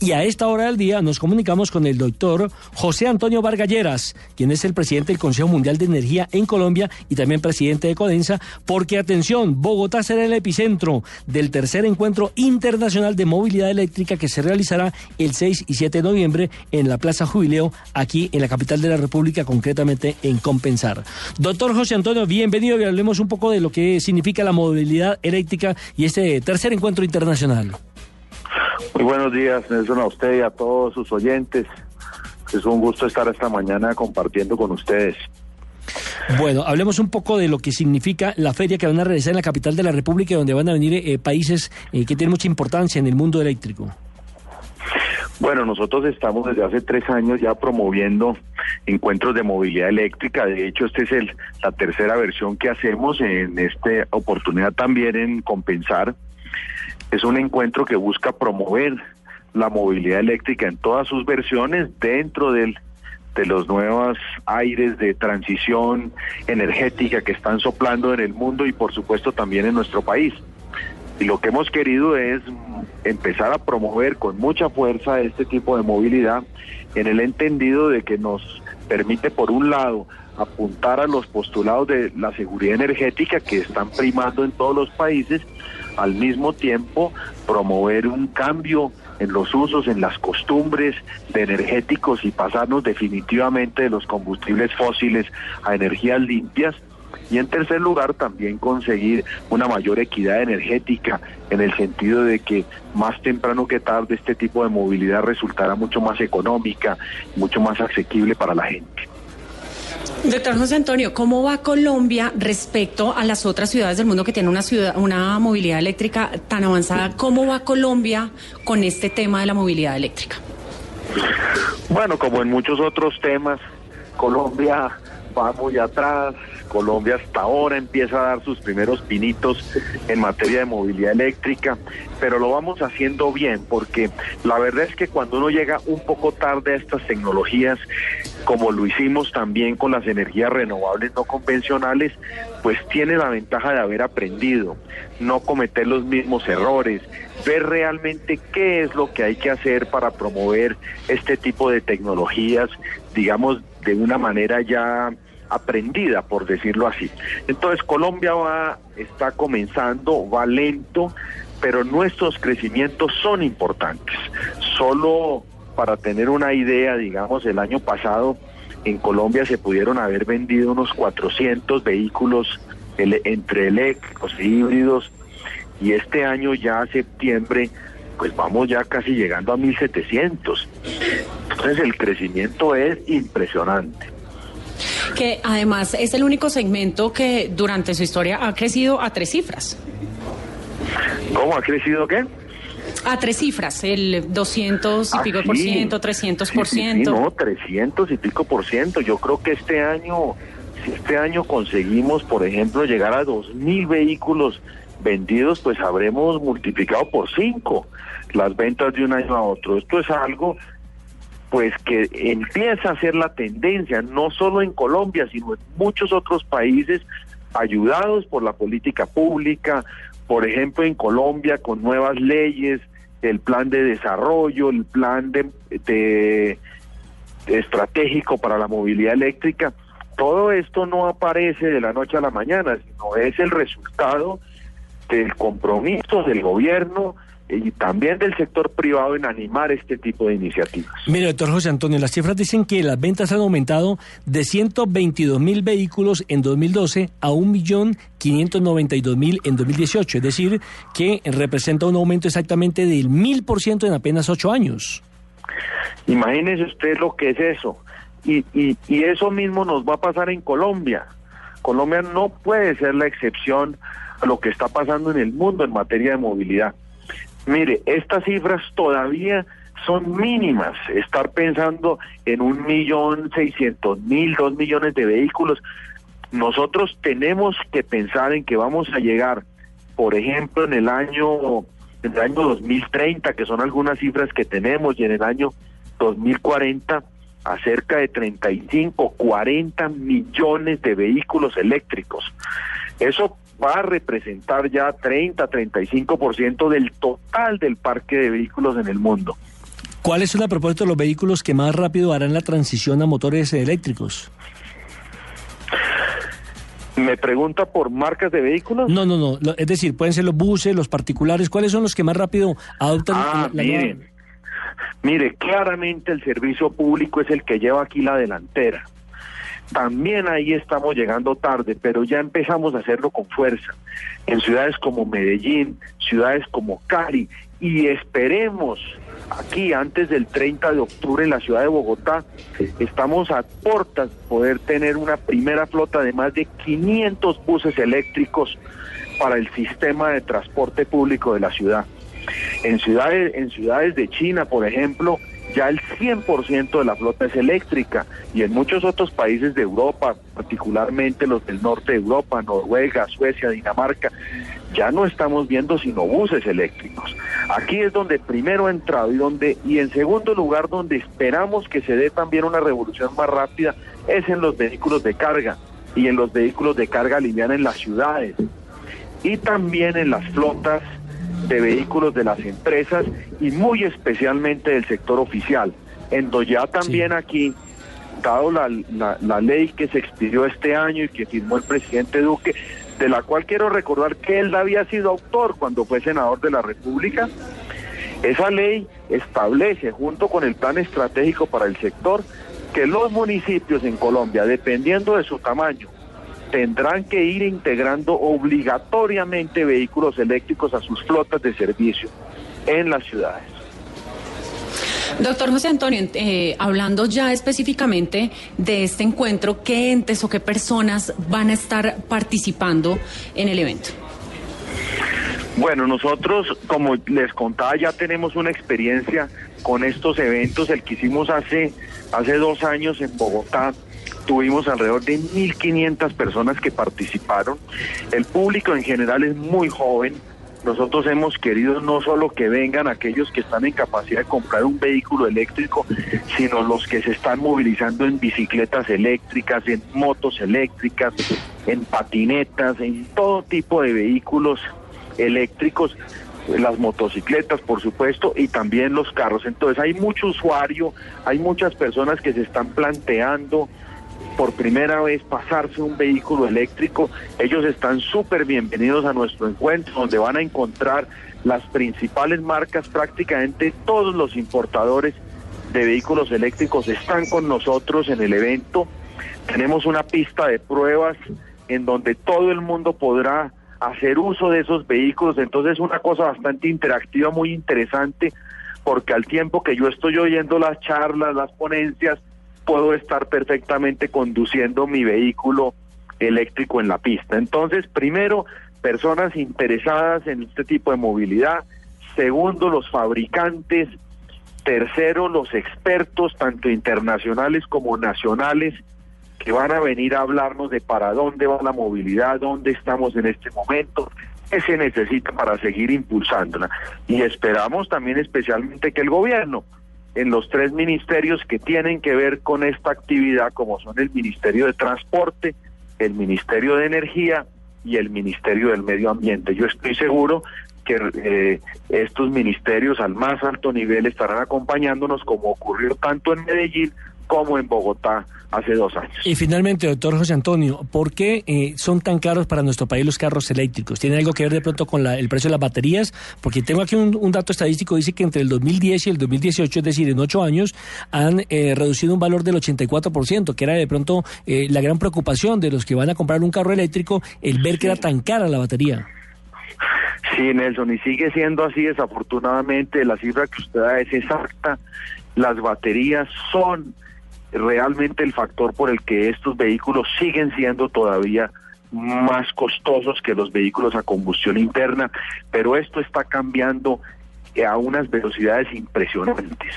Y a esta hora del día nos comunicamos con el doctor José Antonio Vargalleras, quien es el presidente del Consejo Mundial de Energía en Colombia y también presidente de Codensa, porque atención, Bogotá será el epicentro del tercer encuentro internacional de movilidad eléctrica que se realizará el 6 y 7 de noviembre en la Plaza Jubileo, aquí en la capital de la República, concretamente en Compensar. Doctor José Antonio, bienvenido y hablemos un poco de lo que significa la movilidad eléctrica y este tercer encuentro internacional. Muy buenos días, Nelson, a usted y a todos sus oyentes. Es un gusto estar esta mañana compartiendo con ustedes. Bueno, hablemos un poco de lo que significa la feria que van a realizar en la capital de la República, donde van a venir eh, países eh, que tienen mucha importancia en el mundo eléctrico. Bueno, nosotros estamos desde hace tres años ya promoviendo encuentros de movilidad eléctrica. De hecho, esta es el, la tercera versión que hacemos en esta oportunidad también en compensar es un encuentro que busca promover la movilidad eléctrica en todas sus versiones dentro de los nuevos aires de transición energética que están soplando en el mundo y por supuesto también en nuestro país. Y lo que hemos querido es empezar a promover con mucha fuerza este tipo de movilidad en el entendido de que nos permite por un lado apuntar a los postulados de la seguridad energética que están primando en todos los países, al mismo tiempo promover un cambio en los usos, en las costumbres de energéticos y pasarnos definitivamente de los combustibles fósiles a energías limpias. Y en tercer lugar, también conseguir una mayor equidad energética en el sentido de que más temprano que tarde este tipo de movilidad resultará mucho más económica, mucho más asequible para la gente. Doctor José Antonio, ¿cómo va Colombia respecto a las otras ciudades del mundo que tienen una ciudad, una movilidad eléctrica tan avanzada? ¿Cómo va Colombia con este tema de la movilidad eléctrica? Bueno, como en muchos otros temas, Colombia va muy atrás. Colombia hasta ahora empieza a dar sus primeros pinitos en materia de movilidad eléctrica, pero lo vamos haciendo bien porque la verdad es que cuando uno llega un poco tarde a estas tecnologías, como lo hicimos también con las energías renovables no convencionales, pues tiene la ventaja de haber aprendido, no cometer los mismos errores, ver realmente qué es lo que hay que hacer para promover este tipo de tecnologías, digamos, de una manera ya aprendida, por decirlo así. Entonces Colombia va, está comenzando, va lento, pero nuestros crecimientos son importantes. Solo para tener una idea, digamos, el año pasado en Colombia se pudieron haber vendido unos 400 vehículos entre eléctricos e híbridos y este año ya septiembre pues vamos ya casi llegando a 1700. Entonces el crecimiento es impresionante que además es el único segmento que durante su historia ha crecido a tres cifras. ¿Cómo ha crecido qué? A tres cifras, el 200 y ah, pico por ciento, 300 por ciento. no, 300 y pico por ciento. Yo creo que este año, si este año conseguimos, por ejemplo, llegar a 2.000 vehículos vendidos, pues habremos multiplicado por cinco las ventas de un año a otro. Esto es algo pues que empieza a ser la tendencia, no solo en Colombia, sino en muchos otros países, ayudados por la política pública, por ejemplo en Colombia con nuevas leyes, el plan de desarrollo, el plan de, estratégico para la movilidad eléctrica, todo esto no aparece de la noche a la mañana, sino es el resultado del compromiso del gobierno, y también del sector privado en animar este tipo de iniciativas. Mire, doctor José Antonio, las cifras dicen que las ventas han aumentado de 122 mil vehículos en 2012 a 1.592.000 en 2018, es decir, que representa un aumento exactamente del mil por ciento en apenas ocho años. Imagínese usted lo que es eso. Y, y, y eso mismo nos va a pasar en Colombia. Colombia no puede ser la excepción a lo que está pasando en el mundo en materia de movilidad. Mire, estas cifras todavía son mínimas. Estar pensando en un millón seiscientos mil, dos millones de vehículos. Nosotros tenemos que pensar en que vamos a llegar, por ejemplo, en el año, en el año 2030, que son algunas cifras que tenemos, y en el año 2040 a cerca de 35, 40 millones de vehículos eléctricos. Eso va a representar ya 30-35% del total del parque de vehículos en el mundo. ¿Cuáles son a propósito los vehículos que más rápido harán la transición a motores eléctricos? ¿Me pregunta por marcas de vehículos? No, no, no. Es decir, pueden ser los buses, los particulares. ¿Cuáles son los que más rápido adoptan ah, la, miren, Mire, claramente el servicio público es el que lleva aquí la delantera. También ahí estamos llegando tarde, pero ya empezamos a hacerlo con fuerza. En ciudades como Medellín, ciudades como Cali, y esperemos aquí antes del 30 de octubre en la ciudad de Bogotá, estamos a portas de poder tener una primera flota de más de 500 buses eléctricos para el sistema de transporte público de la ciudad. En ciudades, en ciudades de China, por ejemplo, ya el 100% de la flota es eléctrica y en muchos otros países de Europa, particularmente los del norte de Europa, Noruega, Suecia, Dinamarca, ya no estamos viendo sino buses eléctricos. Aquí es donde primero ha entrado y donde y en segundo lugar donde esperamos que se dé también una revolución más rápida es en los vehículos de carga y en los vehículos de carga liviana en las ciudades y también en las flotas de vehículos de las empresas y muy especialmente del sector oficial, en donde ya también aquí, dado la, la, ley que se expidió este año y que firmó el presidente Duque, de la cual quiero recordar que él había sido autor cuando fue senador de la República, esa ley establece, junto con el plan estratégico para el sector, que los municipios en Colombia, dependiendo de su tamaño, tendrán que ir integrando obligatoriamente vehículos eléctricos a sus flotas de servicio en las ciudades. Doctor José Antonio, eh, hablando ya específicamente de este encuentro, ¿qué entes o qué personas van a estar participando en el evento? Bueno, nosotros, como les contaba, ya tenemos una experiencia con estos eventos. El que hicimos hace, hace dos años en Bogotá, tuvimos alrededor de 1.500 personas que participaron. El público en general es muy joven. Nosotros hemos querido no solo que vengan aquellos que están en capacidad de comprar un vehículo eléctrico, sino los que se están movilizando en bicicletas eléctricas, en motos eléctricas, en patinetas, en todo tipo de vehículos eléctricos las motocicletas, por supuesto, y también los carros. Entonces hay mucho usuario, hay muchas personas que se están planteando por primera vez pasarse un vehículo eléctrico. Ellos están súper bienvenidos a nuestro encuentro, donde van a encontrar las principales marcas, prácticamente todos los importadores de vehículos eléctricos están con nosotros en el evento. Tenemos una pista de pruebas en donde todo el mundo podrá hacer uso de esos vehículos. Entonces es una cosa bastante interactiva, muy interesante, porque al tiempo que yo estoy oyendo las charlas, las ponencias, puedo estar perfectamente conduciendo mi vehículo eléctrico en la pista. Entonces, primero, personas interesadas en este tipo de movilidad. Segundo, los fabricantes. Tercero, los expertos, tanto internacionales como nacionales, que van a venir a hablarnos de para dónde va la movilidad, dónde estamos en este momento, qué se necesita para seguir impulsándola. Y esperamos también especialmente que el gobierno, en los tres ministerios que tienen que ver con esta actividad, como son el Ministerio de Transporte, el Ministerio de Energía y el Ministerio del Medio Ambiente. Yo estoy seguro que eh, estos ministerios al más alto nivel estarán acompañándonos como ocurrió tanto en Medellín como en Bogotá hace dos años. Y finalmente, doctor José Antonio, ¿por qué eh, son tan caros para nuestro país los carros eléctricos? ¿Tiene algo que ver de pronto con el precio de las baterías? Porque tengo aquí un, dato estadístico, dice que entre el 2010 y el 2018, es decir, en ocho años, han eh, reducido un valor del 84%, que era de pronto eh, la gran preocupación de los que van a comprar un carro eléctrico, el ver que era tan cara la batería. Sí, Nelson, y sigue siendo así, desafortunadamente, la cifra que usted da es exacta. Las baterías son realmente el factor por el que estos vehículos siguen siendo todavía más costosos que los vehículos a combustión interna, pero esto está cambiando a unas velocidades impresionantes.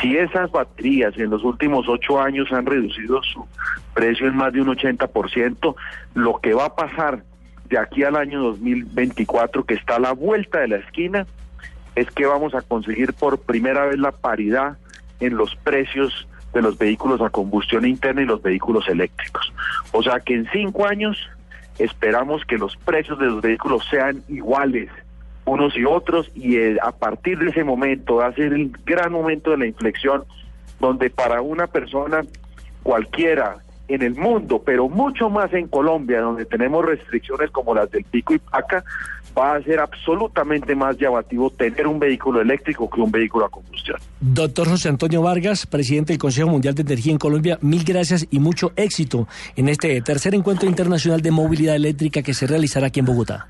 Si esas baterías en los últimos ocho años han reducido su precio en más de un 80%, lo que va a pasar de aquí al año 2024, que está a la vuelta de la esquina, es que vamos a conseguir por primera vez la paridad en los precios de los vehículos a combustión interna y los vehículos eléctricos. O sea que en cinco años esperamos que los precios de los vehículos sean iguales unos y otros y eh, a partir de ese momento va a ser el gran momento de la inflexión donde para una persona cualquiera en el mundo, pero mucho más en Colombia, donde tenemos restricciones como las del pico y paca, va a ser absolutamente más llamativo tener un vehículo eléctrico que un vehículo a combustión. Doctor José Antonio Vargas, presidente del Consejo Mundial de Energía en Colombia, mil gracias y mucho éxito en este tercer encuentro internacional de movilidad eléctrica que se realizará aquí en Bogotá.